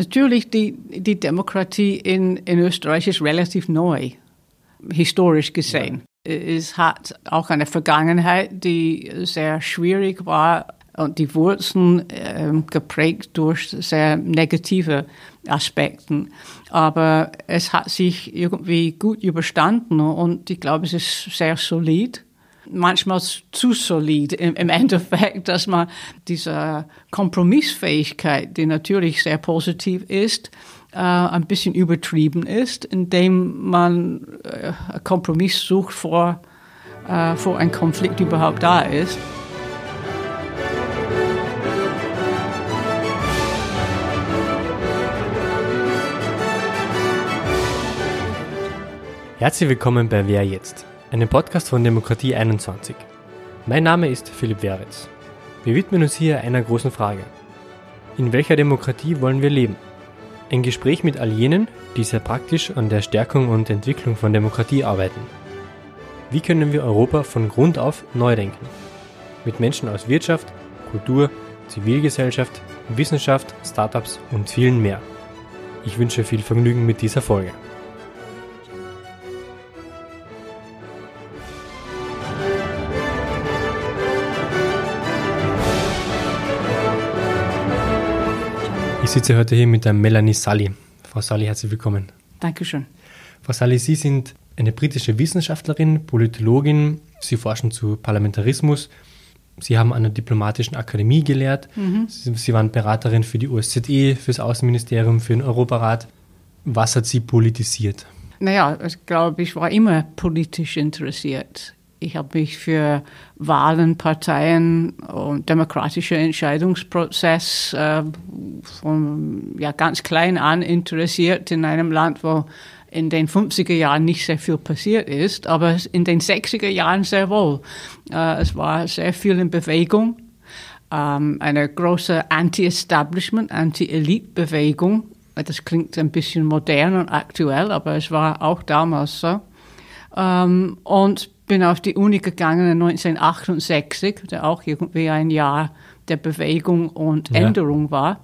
Natürlich, die, die Demokratie in, in Österreich ist relativ neu, historisch gesehen. Ja. Es hat auch eine Vergangenheit, die sehr schwierig war und die Wurzeln äh, geprägt durch sehr negative Aspekte. Aber es hat sich irgendwie gut überstanden und ich glaube, es ist sehr solid manchmal zu solid im, im, Endeffekt, dass man diese Kompromissfähigkeit, die natürlich sehr positiv ist, äh, ein bisschen übertrieben ist, indem man äh, Kompromiss sucht, vor, äh, vor ein Konflikt überhaupt da ist. Herzlich willkommen bei Wer jetzt? Einem Podcast von Demokratie 21. Mein Name ist Philipp Weritz. Wir widmen uns hier einer großen Frage. In welcher Demokratie wollen wir leben? Ein Gespräch mit all jenen, die sehr praktisch an der Stärkung und Entwicklung von Demokratie arbeiten. Wie können wir Europa von Grund auf neu denken? Mit Menschen aus Wirtschaft, Kultur, Zivilgesellschaft, Wissenschaft, Startups und vielen mehr. Ich wünsche viel Vergnügen mit dieser Folge. Ich sitze heute hier mit der Melanie Sully. Frau Sully, herzlich willkommen. Dankeschön. Frau Sully, Sie sind eine britische Wissenschaftlerin, Politologin. Sie forschen zu Parlamentarismus. Sie haben an der Diplomatischen Akademie gelehrt. Mhm. Sie, Sie waren Beraterin für die OSZE, für das Außenministerium, für den Europarat. Was hat Sie politisiert? Naja, ich glaube, ich war immer politisch interessiert. Ich habe mich für Wahlen, Parteien und demokratischer Entscheidungsprozess äh, von ja, ganz klein an interessiert in einem Land, wo in den 50er Jahren nicht sehr viel passiert ist, aber in den 60er Jahren sehr wohl. Äh, es war sehr viel in Bewegung, ähm, eine große Anti-Establishment, Anti-Elite-Bewegung. Das klingt ein bisschen modern und aktuell, aber es war auch damals so. Ähm, und bin auf die Uni gegangen 1968, der auch irgendwie ein Jahr der Bewegung und ja. Änderung war.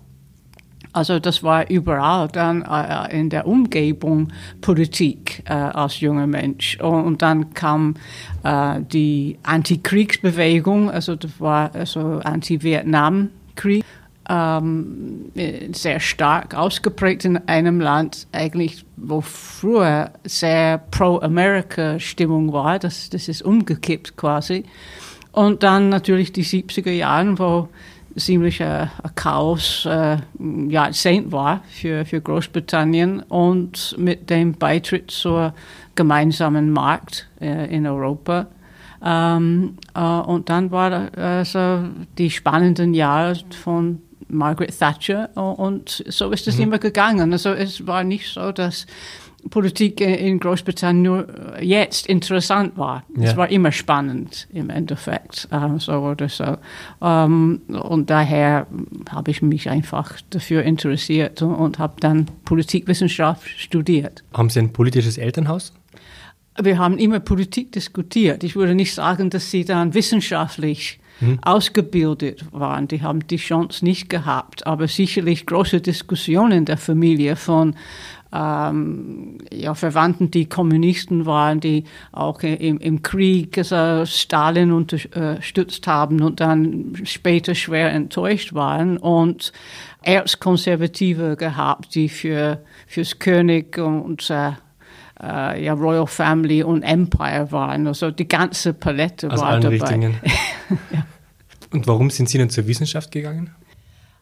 Also das war überall dann äh, in der Umgebung Politik äh, als junger Mensch. Und, dann kam äh, die Antikriegsbewegung, also das war also Anti-Vietnam-Krieg ähm, sehr stark ausgeprägt in einem Land, eigentlich, wo früher sehr pro-America-Stimmung war. Das, das ist umgekippt quasi. Und dann natürlich die 70er Jahre, wo ziemlich ein, ein Chaos äh, Jahrzehnt war für, für Großbritannien und mit dem Beitritt zur gemeinsamen Markt äh, in Europa. Ähm, äh, und dann war also die spannenden Jahre von Margaret Thatcher und so ist es mhm. immer gegangen. Also es war nicht so, dass Politik in Großbritannien nur jetzt interessant war. Ja. Es war immer spannend im Endeffekt, äh, so oder so. Ähm, und daher habe ich mich einfach dafür interessiert und, und habe dann Politikwissenschaft studiert. Haben Sie ein politisches Elternhaus? Wir haben immer Politik diskutiert. Ich würde nicht sagen, dass Sie dann wissenschaftlich mhm. ausgebildet waren. Die haben die Chance nicht gehabt, aber sicherlich große Diskussionen der Familie von ähm, ja, Verwandten, die Kommunisten waren, die auch im, im Krieg also Stalin unterstützt haben und dann später schwer enttäuscht waren und Erzkonservative gehabt, die für fürs König und äh, äh, ja, Royal Family und Empire waren. Also die ganze Palette Aus war allen dabei. Richtungen. ja. Und warum sind Sie dann zur Wissenschaft gegangen?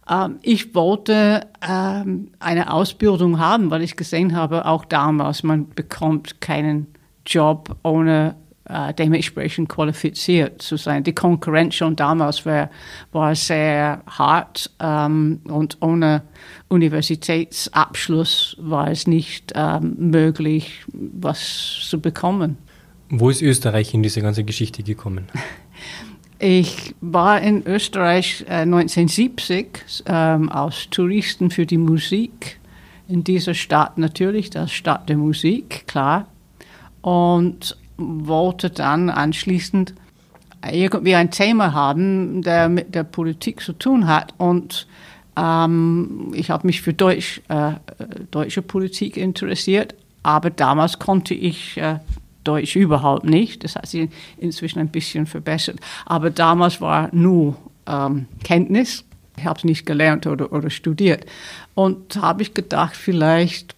Ähm, ich wollte ähm, eine Ausbildung haben, weil ich gesehen habe, auch damals, man bekommt keinen Job ohne äh, dementsprechend qualifiziert zu sein. Die Konkurrenz schon damals war, war sehr hart ähm, und ohne Universitätsabschluss war es nicht ähm, möglich, was zu bekommen. Wo ist Österreich in diese ganze Geschichte gekommen? Ich war in Österreich äh, 1970 ähm, als Touristen für die Musik in dieser Stadt natürlich, das Stadt der Musik, klar. Und wollte dann anschließend irgendwie ein Thema haben, der mit der Politik zu tun hat. Und Ähm, ich habe mich für Deutsch, äh, deutsche Politik interessiert, aber damals konnte ich äh, Deutsch überhaupt nicht. Das hat sich inzwischen ein bisschen verbessert. Aber damals war nur ähm, Kenntnis. Ich habe es nicht gelernt oder, oder studiert. Und habe ich gedacht, vielleicht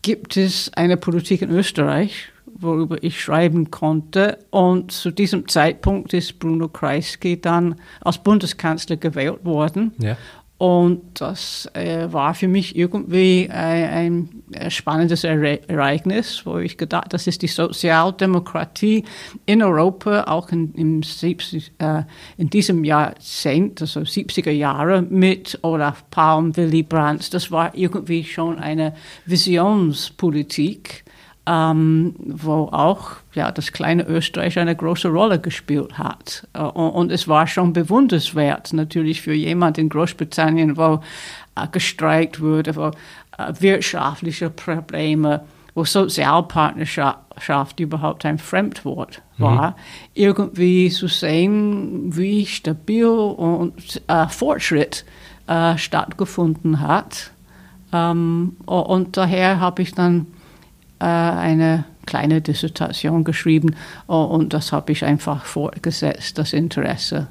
gibt es eine Politik in Österreich, worüber ich schreiben konnte. Und zu diesem Zeitpunkt ist Bruno Kreisky dann als Bundeskanzler gewählt worden. Ja. Und das äh, war für mich irgendwie ein, ein spannendes Ereignis, wo ich gedacht, das ist die Sozialdemokratie in Europa, auch in, im 70, äh, in diesem Jahrzehnt, also 70er Jahre mit Olaf Palm, Willy Brandt. Das war irgendwie schon eine Visionspolitik ähm, wo auch ja, das kleine Österreich eine große Rolle gespielt hat. Äh, und es war schon bewundernswert, natürlich für jemand in Großbritannien, wo äh, gestreikt wurde, wo äh, wirtschaftliche Probleme, wo Sozialpartnerschaft überhaupt ein Fremdwort mhm. war, mhm. irgendwie zu sehen, wie stabil und äh, Fortschritt äh, stattgefunden hat. Ähm, und daher habe ich dann eine kleine Dissertation geschrieben oh, und das habe ich einfach fortgesetzt, das Interesse.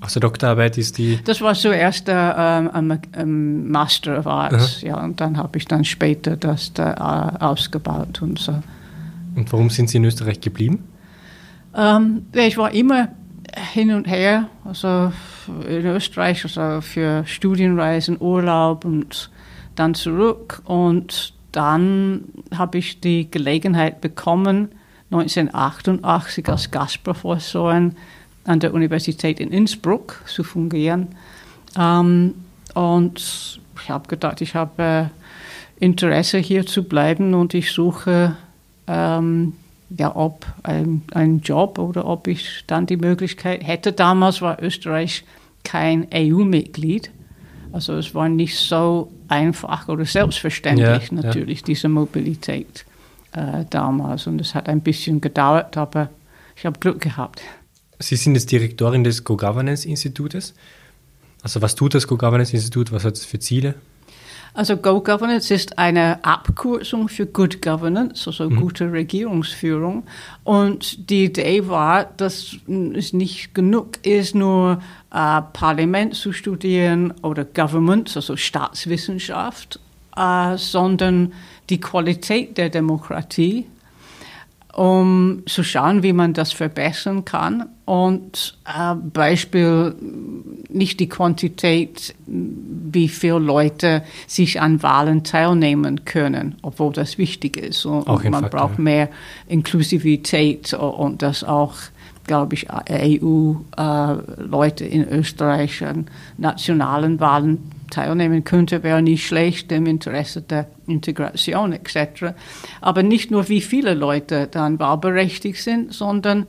Also Doktorarbeit ist die? Das war zuerst der ähm, ähm, Master of Arts, Aha. ja, und dann habe ich dann später das da, äh, ausgebaut und so. Und warum sind Sie in Österreich geblieben? Ähm, ich war immer hin und her, also in Österreich, also für Studienreisen, Urlaub und dann zurück und dann habe ich die Gelegenheit bekommen, 1988 als Gastprofessorin an der Universität in Innsbruck zu fungieren. Ähm, und ich habe gedacht, ich habe äh, Interesse hier zu bleiben und ich suche ähm, ja, ob ein, ein Job oder ob ich dann die Möglichkeit hätte. Damals war Österreich kein EU-Mitglied. Also es war nicht so einfach oder selbstverständlich ja, natürlich, ja. diese Mobilität äh, damals. Und es hat ein bisschen gedauert, aber ich habe Glück gehabt. Sie sind jetzt Direktorin des Go-Governance-Institutes. Also was tut das Go-Governance-Institut? Was hat es für Ziele? Also Go Governance ist eine Abkürzung für Good Governance, also mhm. gute Regierungsführung. Und die Idee war, dass es nicht genug ist, nur äh, Parlament zu studieren oder Government, also Staatswissenschaft, äh, sondern die Qualität der Demokratie um zu schauen, wie man das verbessern kann. Und äh, Beispiel nicht die Quantität, wie viele Leute sich an Wahlen teilnehmen können, obwohl das wichtig ist. Und, und man Faktor. braucht mehr Inklusivität und das auch glaube ich, EU-Leute äh, in Österreich an nationalen Wahlen teilnehmen könnte, wäre nicht schlecht im Interesse der Integration etc. Aber nicht nur, wie viele Leute dann wahlberechtigt sind, sondern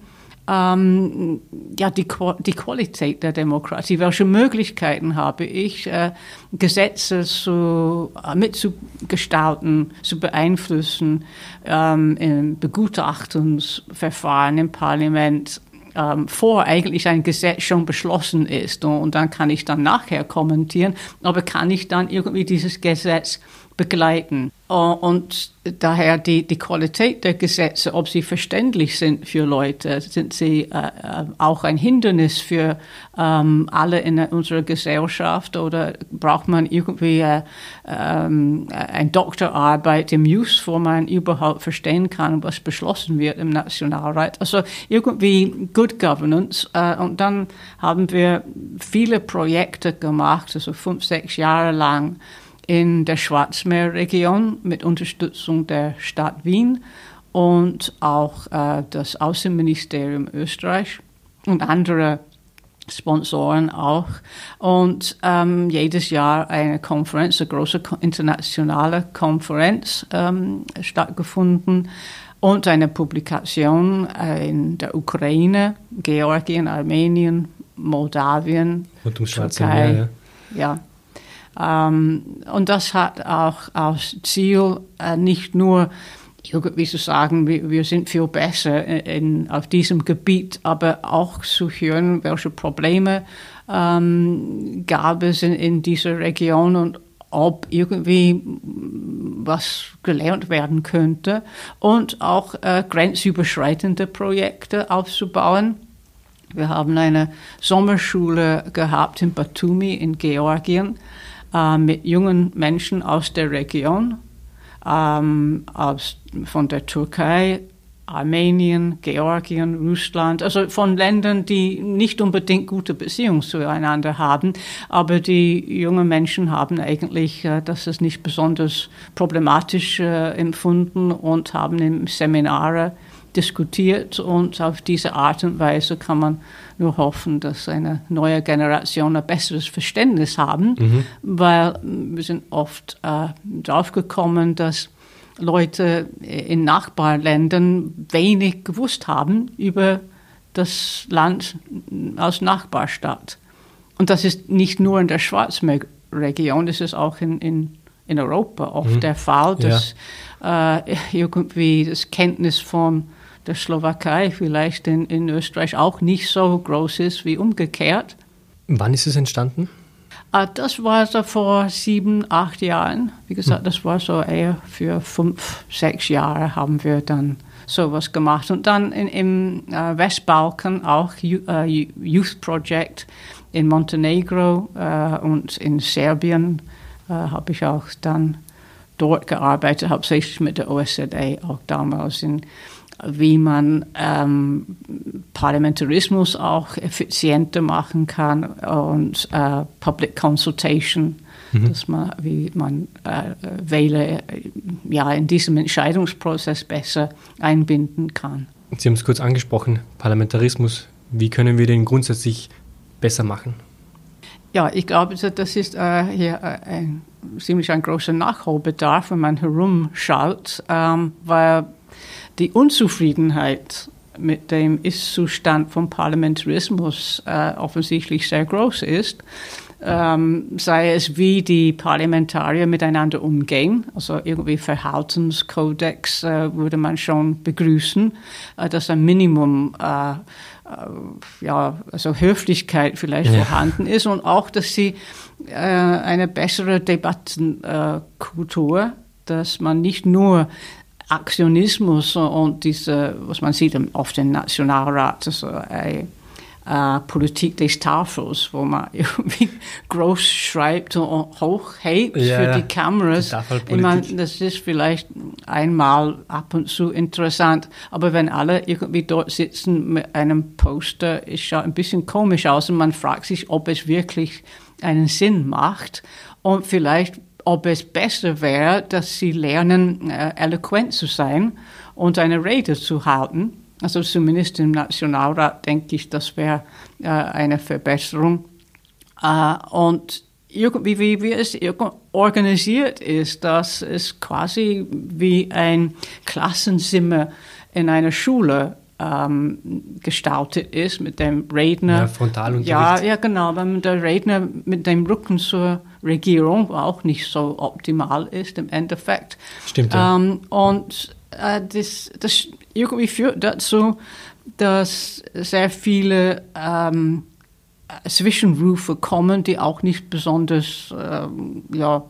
ähm, ja, die, die Qualität der Demokratie. Welche Möglichkeiten habe ich, äh, Gesetze zu, äh, mitzugestalten, zu beeinflussen, ähm, im Begutachtungsverfahren im Parlament ähm, vor eigentlich ein Gesetz schon beschlossen ist. Und, und dann kann ich dann nachher kommentieren, aber kann ich dann irgendwie dieses Gesetz begleiten. Und daher die, die Qualität der Gesetze, ob sie verständlich sind für Leute, sind sie äh, äh, auch ein Hindernis für ähm, alle in unserer Gesellschaft oder braucht man irgendwie äh, ähm, eine Doktorarbeit im Jus, wo man überhaupt verstehen kann, was beschlossen wird im Nationalrat. Also irgendwie Good Governance. Äh, und dann haben wir viele Projekte gemacht, also fünf, sechs Jahre lang in der Schwarzmeerregion mit Unterstützung der Stadt Wien und auch äh, das Außenministerium Österreich und andere Sponsoren auch. Und ähm, jedes Jahr eine Konferenz, eine große internationale Konferenz ähm, stattgefunden und eine Publikation äh, in der Ukraine, Georgien, Armenien, Moldawien, und um Türkei. Meer, ja. ja und das hat auch als Ziel, äh, nicht nur irgendwie zu sagen, wir, wir sind viel besser in, auf diesem Gebiet, aber auch zu hören, welche Probleme ähm, gab es in, in dieser Region und ob irgendwie was gelernt werden könnte und auch äh, grenzüberschreitende Projekte aufzubauen. Wir haben eine Sommerschule gehabt in Batumi in Georgien äh, mit jungen Menschen aus der Region, ähm, aus, von der Türkei, Armenien, Georgien, Russland, also von Ländern, die nicht unbedingt gute Beziehungen zueinander haben, aber die jungen Menschen haben eigentlich äh, das ist nicht besonders problematisch äh, empfunden und haben im Seminare diskutiert und auf diese Art und Weise kann man nur hoffen, dass eine neue Generation ein besseres Verständnis haben, mhm. weil wir sind oft äh, drauf gekommen, dass Leute in Nachbarländern wenig gewusst haben über das Land aus Nachbarstadt. Und das ist nicht nur in der Schwarzmeerregion, das ist auch in, in, in Europa oft mhm. der Fall, dass ja. äh, irgendwie das Kenntnis von der Slowakei vielleicht in, in Österreich auch nicht so groß ist wie umgekehrt. Wann ist es entstanden? Ah, das war so vor sieben, acht Jahren. Wie gesagt, hm. das war so eher für fünf, sechs Jahre haben wir dann sowas gemacht. Und dann in, im äh, Westbalkan auch uh, Youth Project in Montenegro uh, und in Serbien habe ich auch dann dort gearbeitet, hauptsächlich mit der OSZE, auch damals in wie man ähm, Parlamentarismus auch effizienter machen kann und äh, Public Consultation, mhm. dass man, wie man äh, Wähler ja, in diesem Entscheidungsprozess besser einbinden kann. Sie haben es kurz angesprochen, Parlamentarismus. Wie können wir den grundsätzlich besser machen? Ja, ich glaube, das ist äh, hier äh, ein, ziemlich ein großer Nachholbedarf, wenn man herumschaut, ähm, weil die Unzufriedenheit mit dem Ist-Zustand vom Parlamentarismus äh, offensichtlich sehr groß ist. Ähm, sei es, wie die Parlamentarier miteinander umgehen, also irgendwie Verhaltenskodex äh, würde man schon begrüßen, äh, dass ein Minimum äh, äh ja, also Höflichkeit vielleicht ja. vorhanden ist und auch, dass sie äh, eine bessere Debattenkultur dass man nicht nur Aktionismus und diese, was man sieht oft im Nationalrat, also eine äh, Politik des Tafels, wo man irgendwie groß schreibt und hochhebt ja, für die Kameras. Die ich meine, das ist vielleicht einmal ab und zu interessant, aber wenn alle irgendwie dort sitzen mit einem Poster, es schaut ein bisschen komisch aus und man fragt sich, ob es wirklich einen Sinn macht. Und vielleicht ob es besser wäre, dass sie lernen, äh, eloquent zu sein und eine Rede zu halten. Also zumindest im Nationalrat denke ich, das wäre äh, eine Verbesserung. Äh, und irgendwie, wie, wie es organisiert ist, dass es quasi wie ein Klassenzimmer in einer Schule ähm, gestaltet ist mit dem Redner. Ja, Frontalunterricht. Ja, ja, genau, wenn der Redner mit dem Rücken zur Regierung auch nicht so optimal ist im Endeffekt. Stimmt. Ja. Ähm, und äh, das, das irgendwie führt dazu, dass sehr viele ähm, Zwischenrufe kommen, die auch nicht besonders ähm, ja,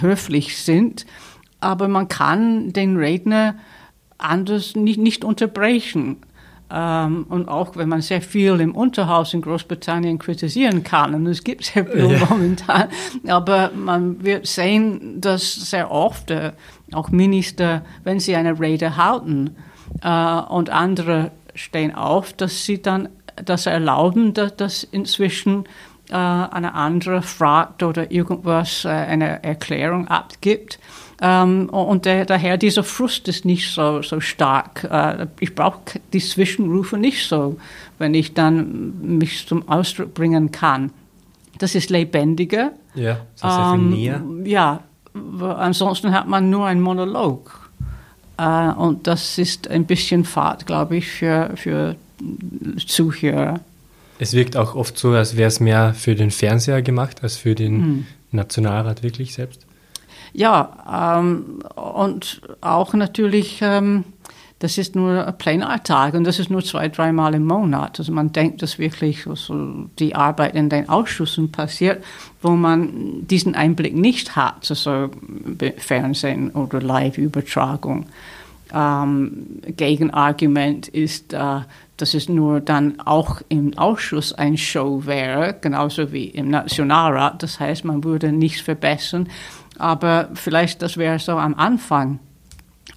höflich sind. Aber man kann den Redner anders nicht, nicht unterbrechen. Ähm, und auch wenn man sehr viel im Unterhaus in Großbritannien kritisieren kann, und es gibt sehr viel ja. momentan, aber man wird sehen, dass sehr oft äh, auch Minister, wenn sie eine Rede halten äh, und andere stehen auf, dass sie dann das erlauben, dass, dass inzwischen äh, eine andere fragt oder irgendwas, äh, eine Erklärung abgibt. Ähm, und der, daher dieser Frust ist nicht so, so stark. Äh, ich brauche die Zwischenrufe nicht so, wenn ich dann mich zum Ausdruck bringen kann. Das ist lebendiger. Ja, das ist ähm, näher. Ja, ansonsten hat man nur einen Monolog. Äh, und das ist ein bisschen Fahrt, glaube ich, für, für Zuhörer. Es wirkt auch oft so, als wäre es mehr für den Fernseher gemacht als für den hm. Nationalrat wirklich selbst. Ja, ähm, und auch natürlich, ähm, das ist nur ein Plenartag und das ist nur zwei, dreimal im Monat. Also man denkt, dass wirklich so die Arbeit in den Ausschüssen passiert, wo man diesen Einblick nicht hat, also Fernsehen oder Live-Übertragung. Ähm, Gegenargument ist, äh, dass es nur dann auch im Ausschuss ein Show wäre, genauso wie im Nationalrat. Das heißt, man würde nichts verbessern. Aber vielleicht das wäre so am Anfang.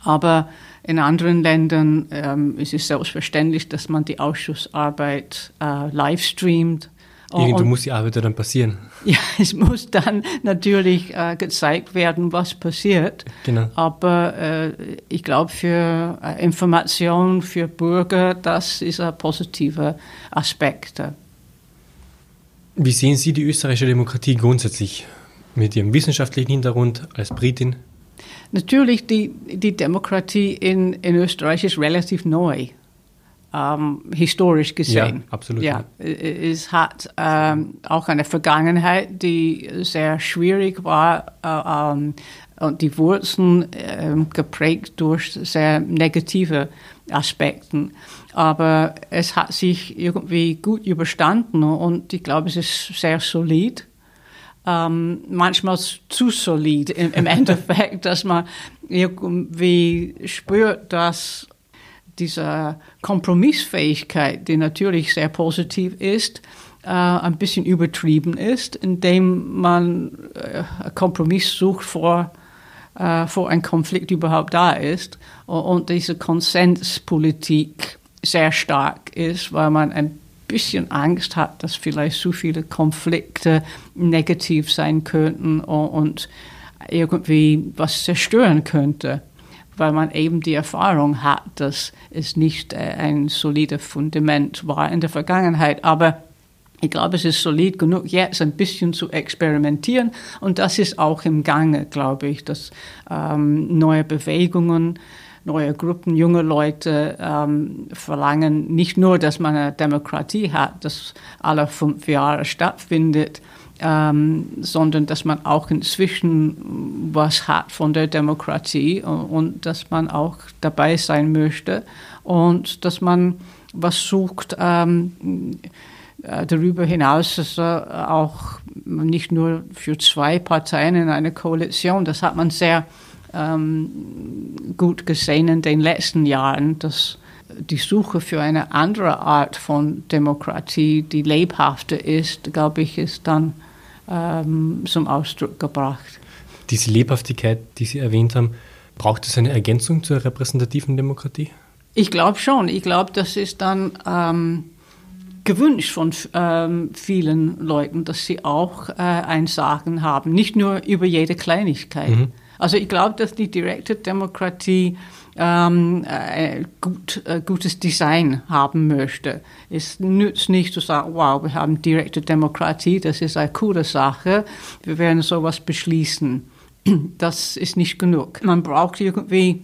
Aber in anderen Ländern ähm, ist es selbstverständlich, dass man die Ausschussarbeit äh, live streamt Irgendwo muss die Arbeit dann passieren. Ja, es muss dann natürlich äh, gezeigt werden, was passiert. Genau. Aber äh, ich glaube, für äh, Information für Bürger, das ist ein positiver Aspekt. Wie sehen Sie die österreichische Demokratie grundsätzlich mit Ihrem wissenschaftlichen Hintergrund als Britin? Natürlich, die, die Demokratie in, in Österreich ist relativ neu ähm, historisch gesehen. Ja, absolut. Ja, es hat ähm, auch eine Vergangenheit, die sehr schwierig war äh, ähm, und die Wurzeln äh, geprägt durch sehr negative Aspekte. Aber es hat sich irgendwie gut überstanden und ich glaube, es ist sehr solid. Ähm, manchmal zu solid im, im Endeffekt, dass man irgendwie spürt, dass diese Kompromissfähigkeit, die natürlich sehr positiv ist, äh, ein bisschen übertrieben ist, indem man äh, Kompromiss sucht vor, äh, vor ein Konflikt überhaupt da ist und diese Konsenspolitik sehr stark ist, weil man ein bisschen Angst hat, dass vielleicht zu viele Konflikte negativ sein könnten und irgendwie was zerstören könnte weil man eben die Erfahrung hat, dass es nicht äh, ein solides Fundament war in der Vergangenheit. Aber ich glaube, es ist solid genug, jetzt ein bisschen zu experimentieren. Und das ist auch im Gange, glaube ich, dass ähm, neue Bewegungen, neue Gruppen, junge Leute ähm, verlangen nicht nur, dass man eine Demokratie hat, das alle fünf Jahre stattfindet, ähm, sondern dass man auch inzwischen was hat von der Demokratie und, und, dass man auch dabei sein möchte und dass man was sucht ähm, äh, darüber hinaus, dass er auch nicht nur für zwei Parteien in einer Koalition, das hat man sehr ähm, gut gesehen in den letzten Jahren, dass die Suche für eine andere Art von Demokratie, die lebhafter ist, glaube ich, ist dann ähm, zum Ausdruck gebracht. Diese Lebhaftigkeit, die Sie erwähnt haben, braucht es eine Ergänzung zur repräsentativen Demokratie? Ich glaube schon. Ich glaube, das ist dann ähm, gewünscht von ähm, vielen Leuten, dass sie auch äh, ein Sagen haben, nicht nur über jede Kleinigkeit. Mhm. Also ich glaube, dass die direkte Demokratie ähm, äh, gut, äh, gutes Design haben möchte. Es nützt nicht zu sagen, wow, wir haben direkte Demokratie, das ist eine coole Sache, wir werden sowas beschließen. Das ist nicht genug. Man braucht irgendwie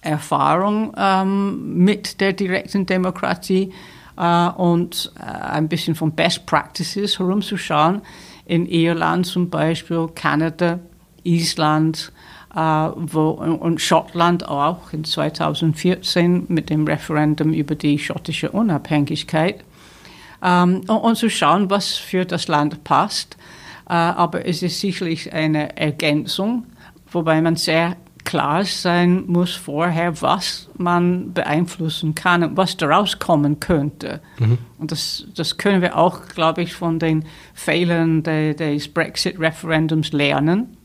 Erfahrung ähm, mit der direkten Demokratie äh, und äh, ein bisschen von Best Practices herumzuschauen. In Irland zum Beispiel, Kanada, Island, äh, wo, und Schottland auch in 2014 mit dem Referendum über die schottische Unabhängigkeit. Ähm, und, und zu schauen, was für das Land passt. Äh, aber es ist sicherlich eine Ergänzung, wobei man sehr klar sein muss vorher, was man beeinflussen kann und was daraus kommen könnte. Mhm. Und das, das können wir auch, glaube ich, von den Fehlern des Brexit-Referendums lernen.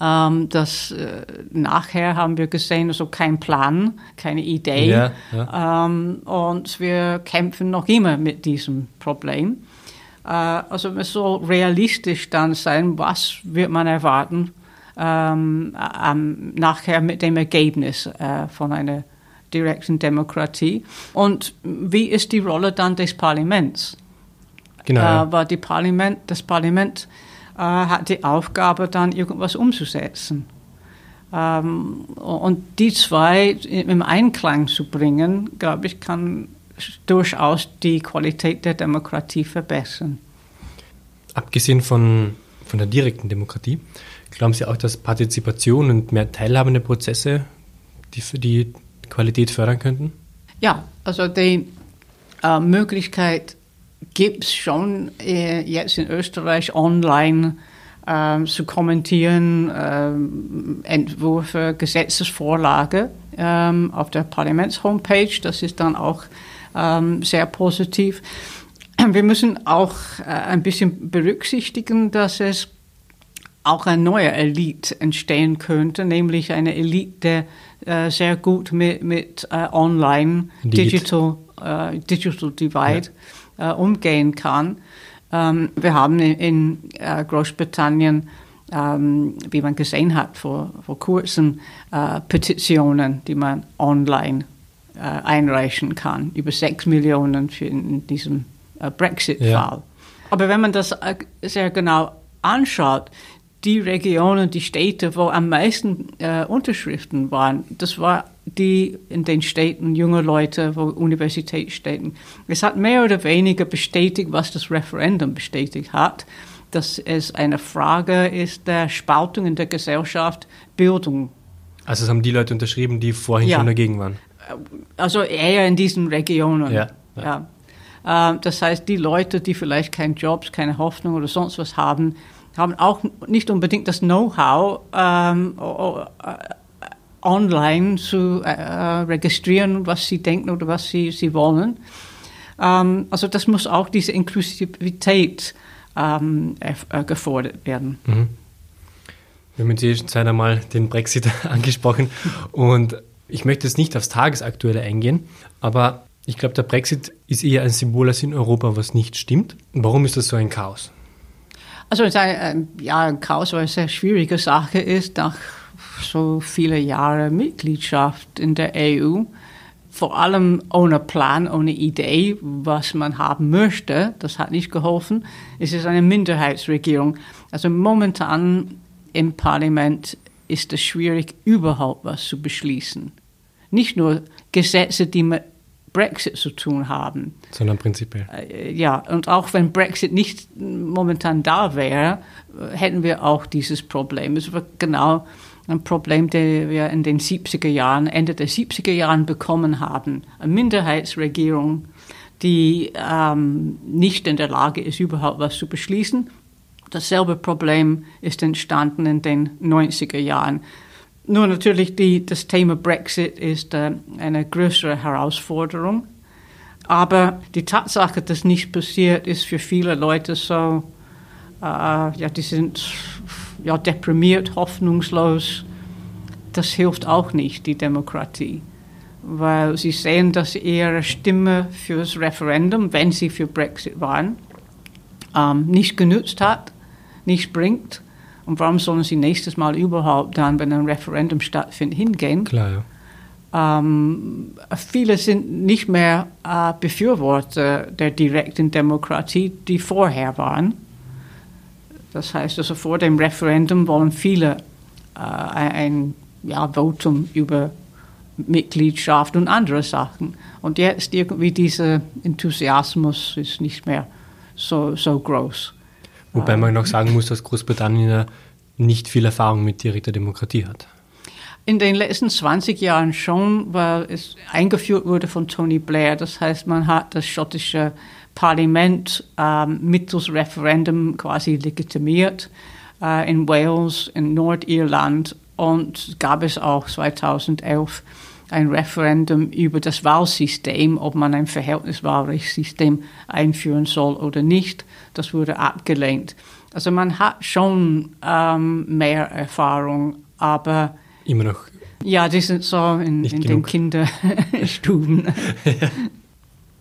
Ähm, das äh, nachher haben wir gesehen, also kein Plan, keine Idee. Ja, ja. Ähm, und wir kämpfen noch immer mit diesem Problem. Äh, also man soll realistisch dann sein, was wird man erwarten ähm, nachher mit dem Ergebnis äh, von einer direkten Demokratie. Und wie ist die Rolle dann des Parlaments? Genau. Äh, weil die Parlament, das Parlament hat die Aufgabe, dann irgendwas umzusetzen. Ähm, und die zwei im Einklang zu bringen, glaube ich, kann durchaus die Qualität der Demokratie verbessern. Abgesehen von, von der direkten Demokratie. Glauben Sie auch, dass Partizipation und mehr teilhabende Prozesse die die Qualität fördern könnten? Ja, also die äh, Möglichkeit gibt es schon äh, jetzt in Österreich online äh, zu kommentieren, äh, Entwürfe, Gesetzesvorlage ähm, auf der Parlaments-Homepage. Das ist dann auch ähm, sehr positiv. Wir müssen auch äh, ein bisschen berücksichtigen, dass es auch eine neue Elite entstehen könnte, nämlich eine Elite, die äh, sehr gut mit, mit äh, Online, Digital, äh, Digital Divide. Äh, umgehen kann. Ähm, wir haben in, in äh, Großbritannien, ähm, wie man gesehen hat vor, vor kurzem, äh, Petitionen, die man online einreichen kann, über sechs Millionen für in diesem Brexit-Fall. Ja. Aber wenn man das sehr genau anschaut, die Regionen, die Städte, wo am meisten äh, Unterschriften waren, das war die in den Städten, junge Leute, wo Universitätsstädten. Es hat mehr oder weniger bestätigt, was das Referendum bestätigt hat, dass es eine Frage ist der Spaltung in der Gesellschaft, Bildung. Also es haben die Leute unterschrieben, die vorhin ja. schon dagegen waren? Also eher in diesen Regionen. Ja. ja. ja. Äh, das heißt, die Leute, die vielleicht keine Jobs, keine Hoffnung oder sonst was haben, haben auch nicht unbedingt das Know-how, ähm, online zu äh, registrieren, was sie denken oder was sie, sie wollen. Ähm, also das muss auch diese Inklusivität ähm, äh, gefordert werden. Mhm. Wir haben jetzt eh Zeit einmal den Brexit angesprochen und ich möchte jetzt nicht aufs Tagesaktuelle eingehen, aber ich glaube, der Brexit ist eher ein Symbol als in Europa, was nicht stimmt. Warum ist das so ein Chaos? Also ein, ja, ein Chaos, es eine schwierige Sache ist, nach so vielen Jahren Mitgliedschaft in der EU. Vor allem ohne Plan, ohne Idee, was man haben möchte. Das hat nicht geholfen. Es ist eine Minderheitsregierung. Also momentan im Parlament ist es schwierig, überhaupt was zu beschließen. Nicht nur Gesetze, die man Brexit zu tun haben. Sondern prinzipiell. Äh, ja, und auch wenn Brexit nicht momentan da wäre, hätten wir auch dieses Problem. Es war genau ein Problem, das wir in den 70er Jahren, Ende der 70er Jahren bekommen haben. Eine Minderheitsregierung, die ähm, nicht in der Lage ist, überhaupt was zu beschließen. Dasselbe Problem ist entstanden in den 90er Jahren. Nur natürlich die, das Thema Brexit ist eine größere Herausforderung. Aber die Tatsache, dass nichts passiert, ist für viele Leute so, äh, ja, die sind ja, deprimiert, hoffnungslos. Das hilft auch nicht, die Demokratie. Weil sie sehen, dass ihre Stimme fürs Referendum, wenn sie für Brexit waren, ähm, nicht genützt hat, nichts bringt und warum sollen sie nächstes Mal überhaupt dann, wenn ein Referendum stattfindet, hingehen? Klar, ja. Ähm, viele sind nicht mehr äh, Befürworter der direkten Demokratie, die vorher waren. Das heißt also, vor dem Referendum wollen viele äh, ein ja, Votum über Mitgliedschaft und andere Sachen. Und jetzt irgendwie dieser Enthusiasmus ist nicht mehr so, so groß. Wobei man noch sagen muss, dass Großbritannien nicht viel Erfahrung mit direkter Demokratie hat. In den letzten 20 Jahren schon, weil es eingeführt wurde von Tony Blair. Das heißt, man hat das schottische Parlament ähm, mittels Referendum quasi legitimiert. Äh, in Wales, in Nordirland und gab es auch 2011 ein Referendum über das Wahlsystem, ob man ein Verhältniswahlrechtssystem einführen soll oder nicht. Das wurde abgelehnt. Also man hat schon ähm, mehr Erfahrung, aber immer noch. Ja, die sind so in, in den Kinderstuben. ja.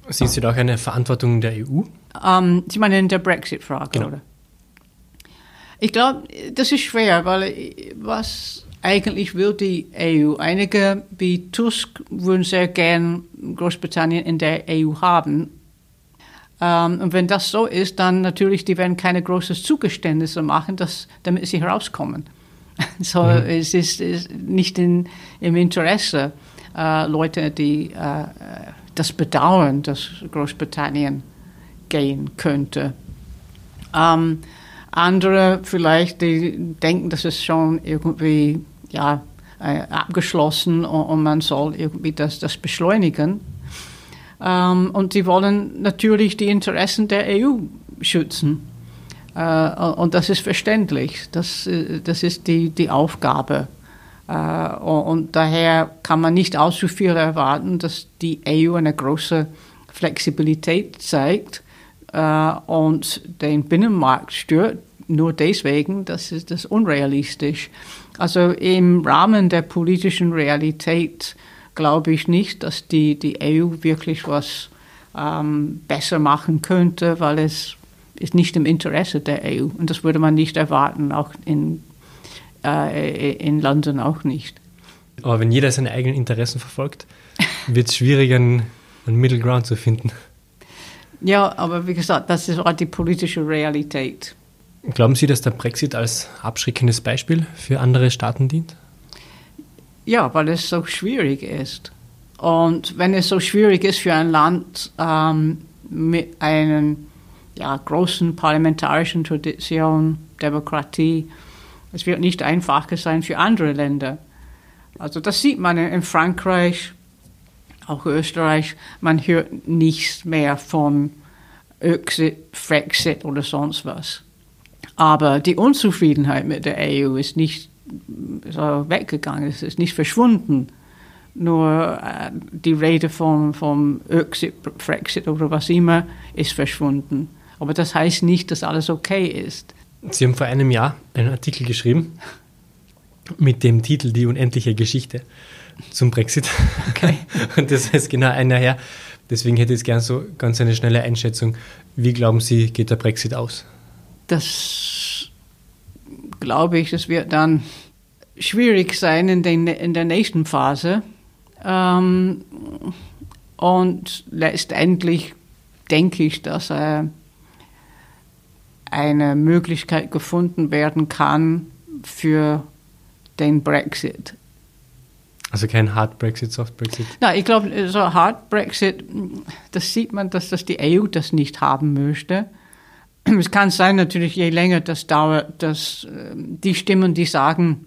Sind Sie da auch eine Verantwortung der EU? Ähm, Sie meinen in der Brexit-Frage, genau. oder? Ich glaube, das ist schwer, weil was eigentlich will die EU. Einige wie Tusk würden sehr gern Großbritannien in der EU haben. Ähm, und wenn das so ist, dann natürlich, die werden keine großen Zugeständnisse machen, dass, damit sie herauskommen. so, mhm. es ist, ist, nicht in, im Interesse äh, Leute, die äh, das bedauern, dass Großbritannien gehen könnte. Ähm, Andere vielleicht, die denken, das ist schon irgendwie ja, äh, abgeschlossen und, man soll irgendwie das, das beschleunigen. Ähm, und sie wollen natürlich die Interessen der EU schützen. Äh, und das ist verständlich. Das, äh, das ist die, die Aufgabe. Und daher kann man nicht allzu viel erwarten, dass die EU eine große Flexibilität zeigt und den Binnenmarkt stört. Nur deswegen, das ist das unrealistisch. Also im Rahmen der politischen Realität glaube ich nicht, dass die, die EU wirklich was ähm, besser machen könnte, weil es ist nicht im Interesse der EU. Und das würde man nicht erwarten, auch in, äh, in London auch nicht. Aber wenn jeder seine eigenen Interessen verfolgt, wird es schwieriger, einen Middle Ground zu finden. Ja, aber wie gesagt, das ist auch die politische Realität. Glauben Sie, dass der Brexit als abschreckendes Beispiel für andere Staaten dient? Ja, weil es so schwierig ist. Und wenn es so schwierig ist für ein Land ähm, mit einer ja, großen parlamentarischen Tradition, Demokratie, es wird nicht einfacher sein für andere Länder. Also das sieht man in Frankreich, auch Österreich. Man hört nichts mehr von Exit, Frexit oder sonst was. Aber die Unzufriedenheit mit der EU ist nicht so weggegangen, es ist nicht verschwunden. Nur äh, die Rede vom, vom Exit, Frexit oder was immer ist verschwunden. Aber das heißt nicht, dass alles okay ist. Sie haben vor einem Jahr einen Artikel geschrieben mit dem Titel Die unendliche Geschichte zum Brexit. Okay. Und das heißt genau ein Jahr her. Deswegen hätte ich gerne so ganz eine schnelle Einschätzung. Wie glauben Sie, geht der Brexit aus? Das glaube ich, es wird dann schwierig sein in, den, in der nächsten Phase. Ähm, und letztendlich denke ich, dass äh, eine Möglichkeit gefunden werden kann für den Brexit. Also kein Hard Brexit, Soft Brexit? Nein, ich glaube, so Hard Brexit, das sieht man, dass das die EU das nicht haben möchte. Es kann sein, natürlich, je länger das dauert, dass ähm, die Stimmen, die sagen,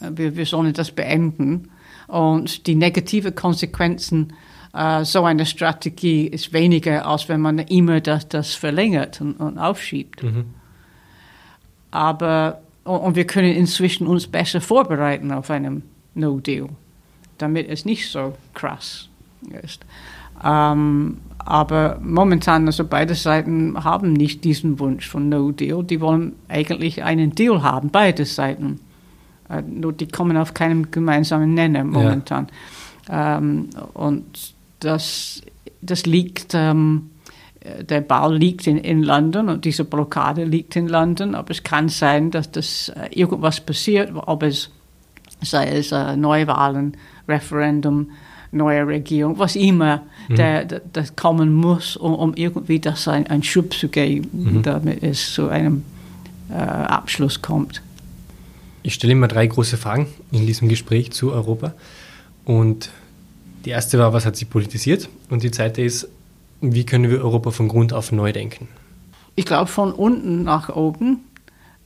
äh, wir, wir sollen das beenden und die negative Konsequenzen äh, so einer Strategie ist weniger, als wenn man immer das, das verlängert und, und aufschiebt. Mhm. Aber und wir können inzwischen uns besser vorbereiten auf einen No Deal, damit es nicht so krass ist. Ähm, aber momentan, also beide Seiten haben nicht diesen Wunsch von No Deal. Die wollen eigentlich einen Deal haben, beide Seiten. Äh, nur die kommen auf keinen gemeinsamen Nenner momentan. Ja. Ähm, und das, das liegt, ähm, der Ball liegt in, in London und diese Blockade liegt in London. Aber es kann sein, dass das äh, irgendwas passiert, ob es sei es äh, Neuwahlen, Referendum, neue Regierung, was immer mhm. der, der, das kommen muss, um, um irgendwie das ein, einen Schub zu geben, mhm. damit es zu einem äh, Abschluss kommt. Ich stelle immer drei große Fragen in diesem Gespräch zu Europa. Und die erste war, was hat sie politisiert? Und die zweite ist, wie können wir Europa von Grund auf neu denken? Ich glaube, von unten nach oben,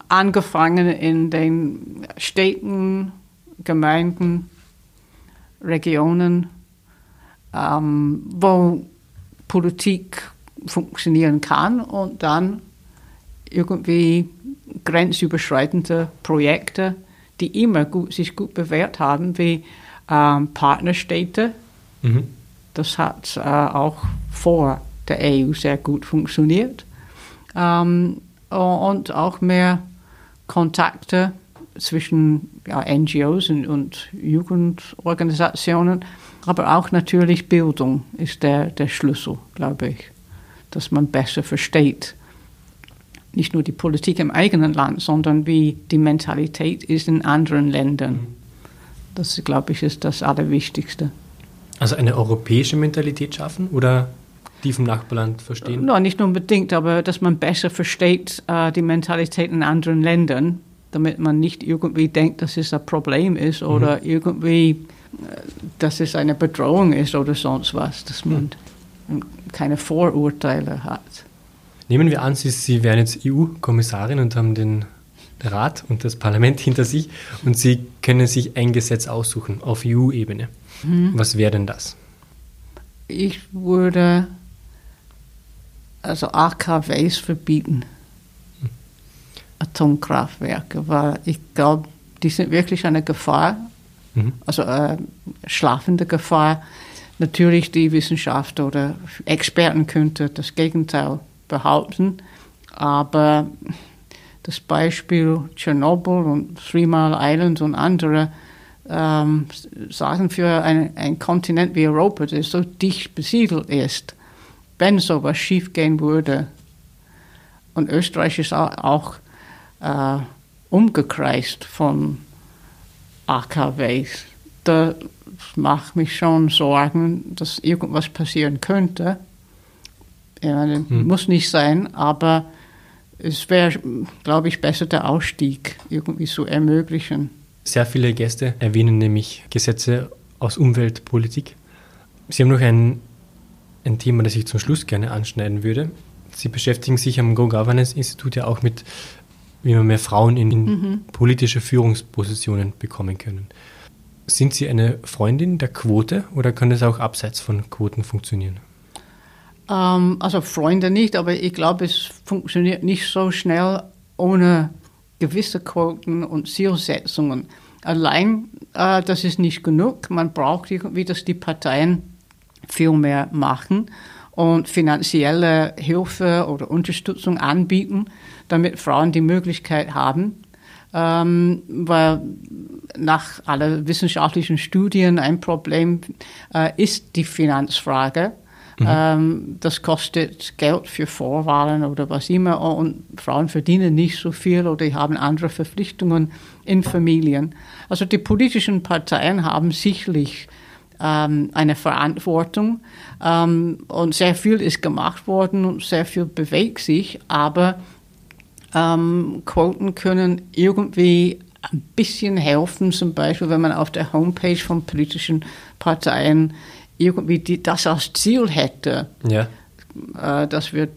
angefangen in den Städten, Gemeinden, Regionen, ähm, wo Politik funktionieren kann und dann irgendwie grenzüberschreitende Projekte, die immer gut, sich gut bewährt haben, wie ähm, Partnerstädte. Mhm. Das hat äh, auch vor der EU sehr gut funktioniert. Ähm, und auch mehr Kontakte zwischen ja, NGOs und, und, Jugendorganisationen, aber auch natürlich Bildung ist der, der Schlüssel, glaube ich, dass man besser versteht, nicht nur die Politik im eigenen Land, sondern wie die Mentalität ist in anderen Ländern. Das, glaube ich, ist das Allerwichtigste. Also eine europäische Mentalität schaffen oder die vom Nachbarland verstehen? No, nicht unbedingt, aber dass man besser versteht äh, die Mentalität in anderen Ländern, damit man nicht irgendwie denkt, dass es ein Problem ist mhm. oder irgendwie, äh, dass es eine Bedrohung ist oder sonst was, dass man mhm. keine Vorurteile hat. Nehmen wir an, Sie, Sie wären jetzt EU-Kommissarin und haben den Rat und das Parlament hinter sich und Sie können sich ein Gesetz aussuchen auf EU-Ebene. Mhm. Was wäre denn das? Ich würde also AKWs verbieten. Atomkraftwerke, weil ich glaube, die sind wirklich eine Gefahr, mhm. also äh, schlafende Gefahr. Natürlich die Wissenschaft oder Experten könnte das Gegenteil behaupten, aber das Beispiel Tschernobyl und Three Mile Island und andere ähm, sagen für einen Kontinent wie Europa, der so dicht besiedelt ist, wenn sowas schiefgehen würde. Und Österreich ist auch äh, umgekreist von AKWs. Da macht mich schon Sorgen, dass irgendwas passieren könnte. Meine, hm. Muss nicht sein, aber es wäre, glaube ich, besser, der Ausstieg irgendwie zu ermöglichen. Sehr viele Gäste erwähnen nämlich Gesetze aus Umweltpolitik. Sie haben noch ein, ein Thema, das ich zum Schluss gerne anschneiden würde. Sie beschäftigen sich am Go Governance Institut ja auch mit, wie man mehr Frauen in mhm. politische Führungspositionen bekommen können. Sind Sie eine Freundin der Quote oder kann das auch abseits von Quoten funktionieren? Ähm, also Freunde nicht, aber ich glaube, es funktioniert nicht so schnell ohne gewisse Quoten und Zielsetzungen. Allein äh, das ist nicht genug. Man braucht irgendwie, dass die Parteien viel mehr machen und finanzielle Hilfe oder Unterstützung anbieten, damit Frauen die Möglichkeit haben, ähm, weil nach allen wissenschaftlichen Studien ein Problem äh, ist die Finanzfrage. Mhm. Ähm, das kostet Geld für Vorwahlen oder was immer und Frauen verdienen nicht so viel oder haben andere Verpflichtungen in Familien. Also die politischen Parteien haben sicherlich ähm, eine Verantwortung und sehr viel ist gemacht worden und sehr viel bewegt sich, aber ähm, Quoten können irgendwie ein bisschen helfen, zum Beispiel wenn man auf der Homepage von politischen Parteien irgendwie die, das als Ziel hätte. Ja. Äh, dass wir,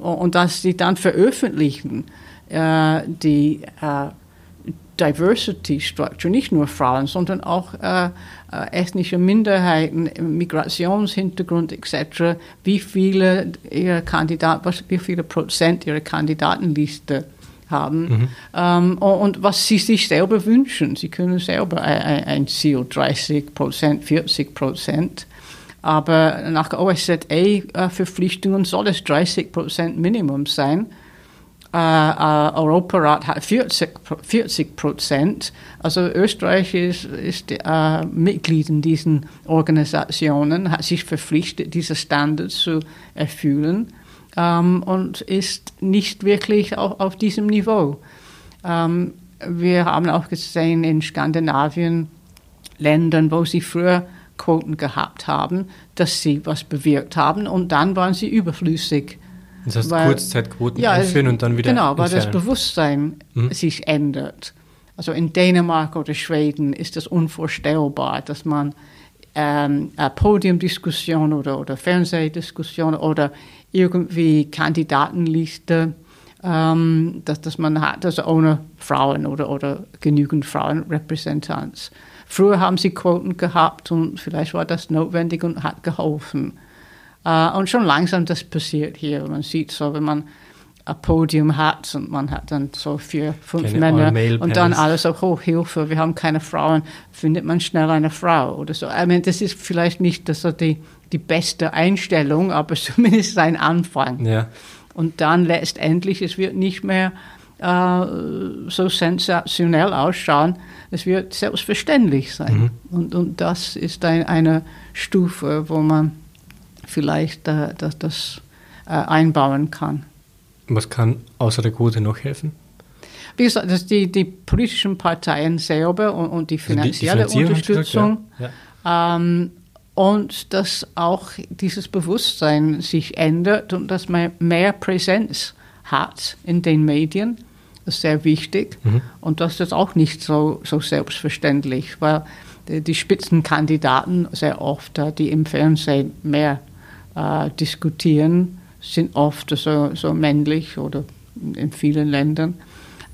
und dass sie dann veröffentlichen, äh, die äh, Diversity Structure, nicht nur Frauen, sondern auch äh, äh, ethnische Minderheiten, Migrationshintergrund etc., wie viele ihre Kandidaten, wie viele Prozent ihrer Kandidatenliste haben mhm. ähm, und was sie sich selber wünschen. Sie können selber ein, ein Ziel, 30 Prozent, 40 Prozent aber nach OSZE-Verpflichtungen soll es 30 Prozent Minimum sein. Äh, Europarat hat 40 Prozent. Also Österreich ist, ist äh, Mitglied in diesen Organisationen, hat sich verpflichtet, diese Standards zu erfüllen ähm, und ist nicht wirklich auf, auf diesem Niveau. Ähm, wir haben auch gesehen in Skandinavien, Ländern, wo sie früher Quoten gehabt haben, dass sie was bewirkt haben und dann waren sie überflüssig. Das heißt, weil, Kurzzeitquoten ja, einführen und dann wieder Genau, weil das Bewusstsein mhm. sich ändert. Also in Dänemark oder Schweden ist es unvorstellbar, dass man ähm, eine Podiumdiskussion oder, oder Fernsehdiskussion oder irgendwie Kandidatenliste, ähm, dass, dass man hat, also ohne Frauen oder, oder genügend Frauenrepräsentanz. Früher haben sie Quoten gehabt und vielleicht war das notwendig und hat geholfen. Uh, und schon langsam das passiert hier. Man sieht so, wenn man ein Podium hat und man hat dann so vier, fünf keine Männer und dann alles auch, oh Hilfe, wir haben keine Frauen, findet man schnell eine Frau oder so. I mean, das ist vielleicht nicht das so die, die beste Einstellung, aber zumindest ein Anfang. Ja. Und dann letztendlich, es wird nicht mehr äh, so sensationell ausschauen, es wird selbstverständlich sein. Mhm. Und, und das ist ein, eine Stufe, wo man vielleicht äh, das, das äh, einbauen kann. Was kann außer der Quote noch helfen? Wie gesagt, dass die, die politischen Parteien selber und, und die finanzielle also die, die Unterstützung gesagt, ja. Ja. Ähm, und dass auch dieses Bewusstsein sich ändert und dass man mehr Präsenz hat in den Medien das ist sehr wichtig. Mhm. Und das ist auch nicht so, so selbstverständlich, weil die Spitzenkandidaten sehr oft, die im Fernsehen mehr äh, diskutieren, sind oft so, so männlich oder in vielen Ländern.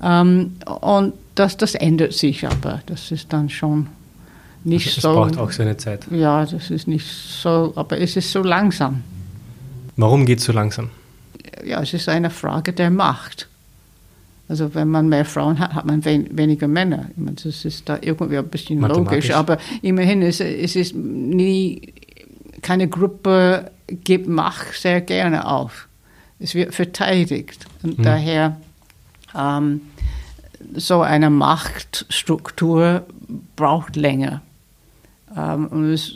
Ähm, und das, das ändert sich aber. Das ist dann schon nicht also so. Es braucht auch seine Zeit. Ja, das ist nicht so, aber es ist so langsam. Warum geht es so langsam? Ja, es ist eine Frage der Macht. Also wenn man mehr Frauen hat, hat man wen, weniger Männer. Ich meine, das ist da irgendwie ein bisschen logisch, aber immerhin ist es ist nie keine Gruppe gibt Macht sehr gerne auf. Es wird verteidigt und mhm. daher ähm, so eine Machtstruktur braucht länger. Ähm, und es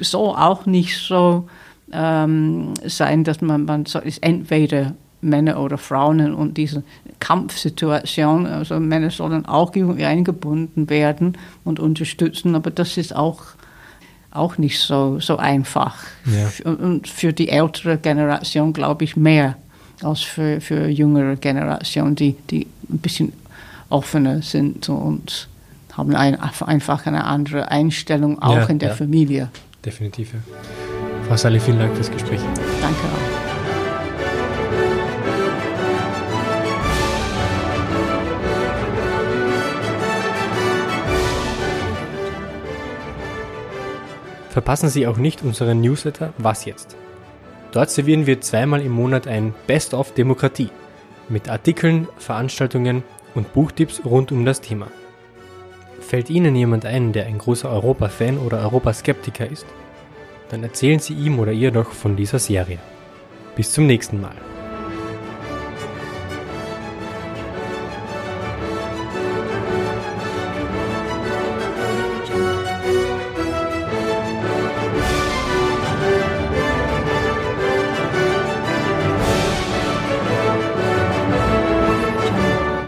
soll auch nicht so ähm, sein, dass man, man so ist entweder Männer oder Frauen und diese Kampfsituation, also Männer sollen auch irgendwie eingebunden werden und unterstützen, aber das ist auch, auch nicht so, so einfach. Ja. Und für die ältere Generation glaube ich mehr als für, für jüngere Generation, die, die ein bisschen offener sind und haben ein, einfach eine andere Einstellung, auch ja, in der ja. Familie. Definitiv. Ja. Frau Sally, vielen Dank fürs Gespräch. Danke auch. Verpassen Sie auch nicht unseren Newsletter Was jetzt? Dort servieren wir zweimal im Monat ein Best of Demokratie mit Artikeln, Veranstaltungen und Buchtipps rund um das Thema. Fällt Ihnen jemand ein, der ein großer Europa-Fan oder Europaskeptiker ist? Dann erzählen Sie ihm oder ihr doch von dieser Serie. Bis zum nächsten Mal.